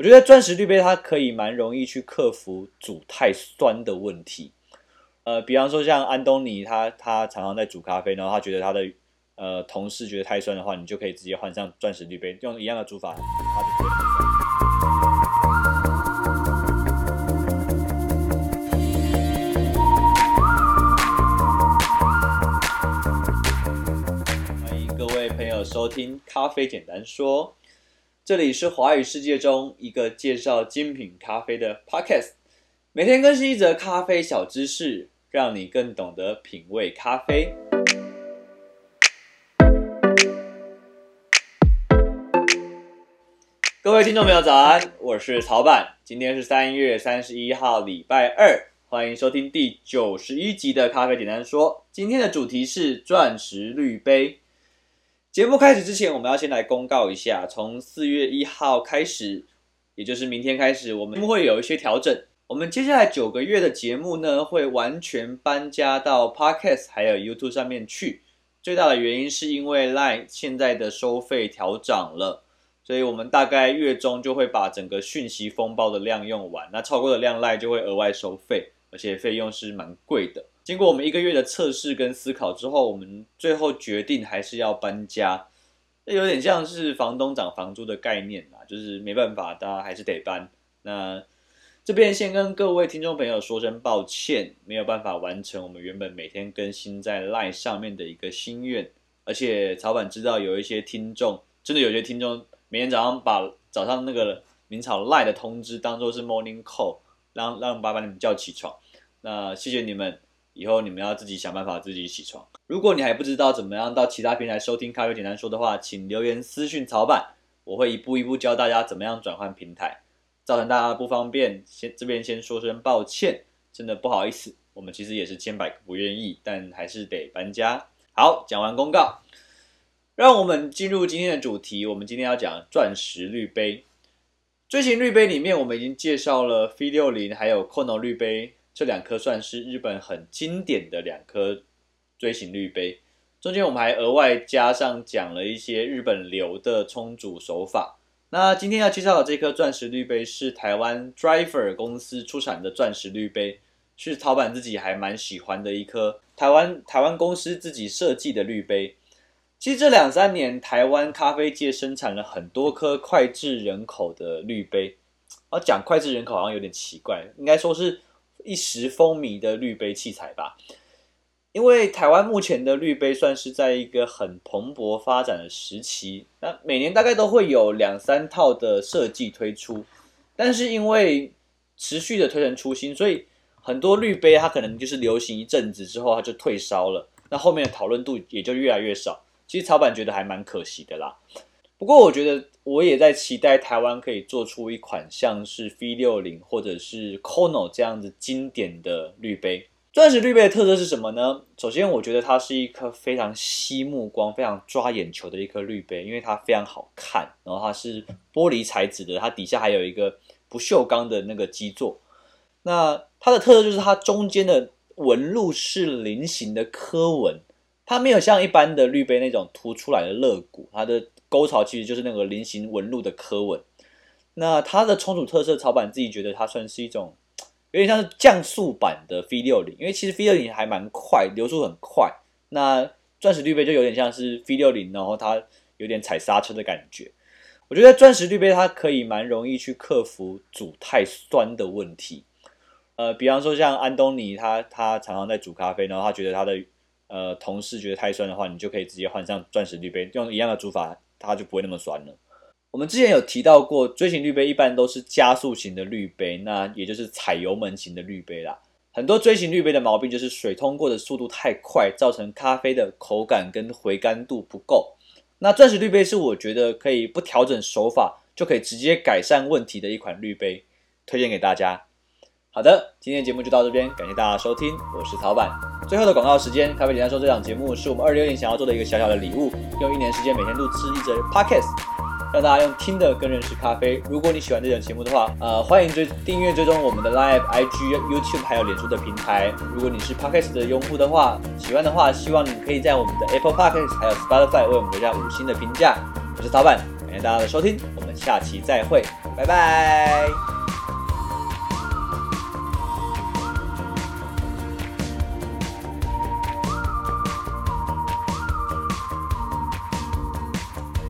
我觉得钻石滤杯它可以蛮容易去克服煮太酸的问题。呃，比方说像安东尼他他常常在煮咖啡，然后他觉得他的呃同事觉得太酸的话，你就可以直接换上钻石滤杯，用一样的煮法，他就不会。欢迎各位朋友收听《咖啡简单说》。这里是华语世界中一个介绍精品咖啡的 podcast，每天更新一则咖啡小知识，让你更懂得品味咖啡。各位听众朋友，早安，我是曹板，今天是三月三十一号，礼拜二，欢迎收听第九十一集的咖啡简单说。今天的主题是钻石滤杯。节目开始之前，我们要先来公告一下，从四月一号开始，也就是明天开始，我们会有一些调整。我们接下来九个月的节目呢，会完全搬家到 Podcast 还有 YouTube 上面去。最大的原因是因为 Line 现在的收费调涨了，所以我们大概月中就会把整个讯息风暴的量用完，那超过的量 Line 就会额外收费，而且费用是蛮贵的。经过我们一个月的测试跟思考之后，我们最后决定还是要搬家。这有点像是房东涨房租的概念啦，就是没办法，大家还是得搬。那这边先跟各位听众朋友说声抱歉，没有办法完成我们原本每天更新在 LINE 上面的一个心愿。而且草板知道有一些听众，真的有些听众每天早上把早上那个明朝 LINE 的通知当做是 morning call，让让爸爸你们叫起床。那谢谢你们。以后你们要自己想办法自己起床。如果你还不知道怎么样到其他平台收听咖啡简单说的话，请留言私讯曹板，我会一步一步教大家怎么样转换平台，造成大家不方便，先这边先说声抱歉，真的不好意思。我们其实也是千百个不愿意，但还是得搬家。好，讲完公告，让我们进入今天的主题。我们今天要讲钻石滤杯。锥形滤杯里面，我们已经介绍了 V60，还有 Kono 滤杯。这两颗算是日本很经典的两颗锥形滤杯，中间我们还额外加上讲了一些日本流的冲煮手法。那今天要介绍的这颗钻石滤杯是台湾 Driver 公司出产的钻石滤杯，是曹板自己还蛮喜欢的一颗台湾台湾公司自己设计的滤杯。其实这两三年台湾咖啡界生产了很多颗脍炙人口的滤杯，而讲脍炙人口好像有点奇怪，应该说是。一时风靡的滤杯器材吧，因为台湾目前的滤杯算是在一个很蓬勃发展的时期，那每年大概都会有两三套的设计推出，但是因为持续的推陈出新，所以很多滤杯它可能就是流行一阵子之后它就退烧了，那后面的讨论度也就越来越少。其实草板觉得还蛮可惜的啦。不过我觉得我也在期待台湾可以做出一款像是 V60 或者是 Kono 这样子经典的滤杯。钻石滤杯的特色是什么呢？首先，我觉得它是一颗非常吸目光、非常抓眼球的一颗滤杯，因为它非常好看，然后它是玻璃材质的，它底下还有一个不锈钢的那个基座。那它的特色就是它中间的纹路是菱形的刻纹，它没有像一般的滤杯那种凸出来的肋骨，它的。沟槽其实就是那个菱形纹路的刻纹，那它的冲煮特色，草板自己觉得它算是一种有点像是降速版的 V60，因为其实 V60 还蛮快，流速很快。那钻石滤杯就有点像是 V60，然后它有点踩刹车的感觉。我觉得钻石滤杯它可以蛮容易去克服煮太酸的问题。呃，比方说像安东尼他他常常在煮咖啡，然后他觉得他的呃同事觉得太酸的话，你就可以直接换上钻石滤杯，用一样的煮法。它就不会那么酸了。我们之前有提到过，锥形滤杯一般都是加速型的滤杯，那也就是踩油门型的滤杯啦。很多锥形滤杯的毛病就是水通过的速度太快，造成咖啡的口感跟回甘度不够。那钻石滤杯是我觉得可以不调整手法就可以直接改善问题的一款滤杯，推荐给大家。好的，今天的节目就到这边，感谢大家收听，我是曹板。最后的广告时间，咖啡简单说，这档节目是我们二零年想要做的一个小小的礼物，用一年时间每天录制一则 podcast，让大家用听的更认识咖啡。如果你喜欢这档节目的话，呃，欢迎追订阅追踪我们的 Live、IG、YouTube 还有脸书的平台。如果你是 podcast 的用户的话，喜欢的话，希望你可以在我们的 Apple Podcast 还有 Spotify 为我们留下五星的评价。我是曹板，感谢大家的收听，我们下期再会，拜拜。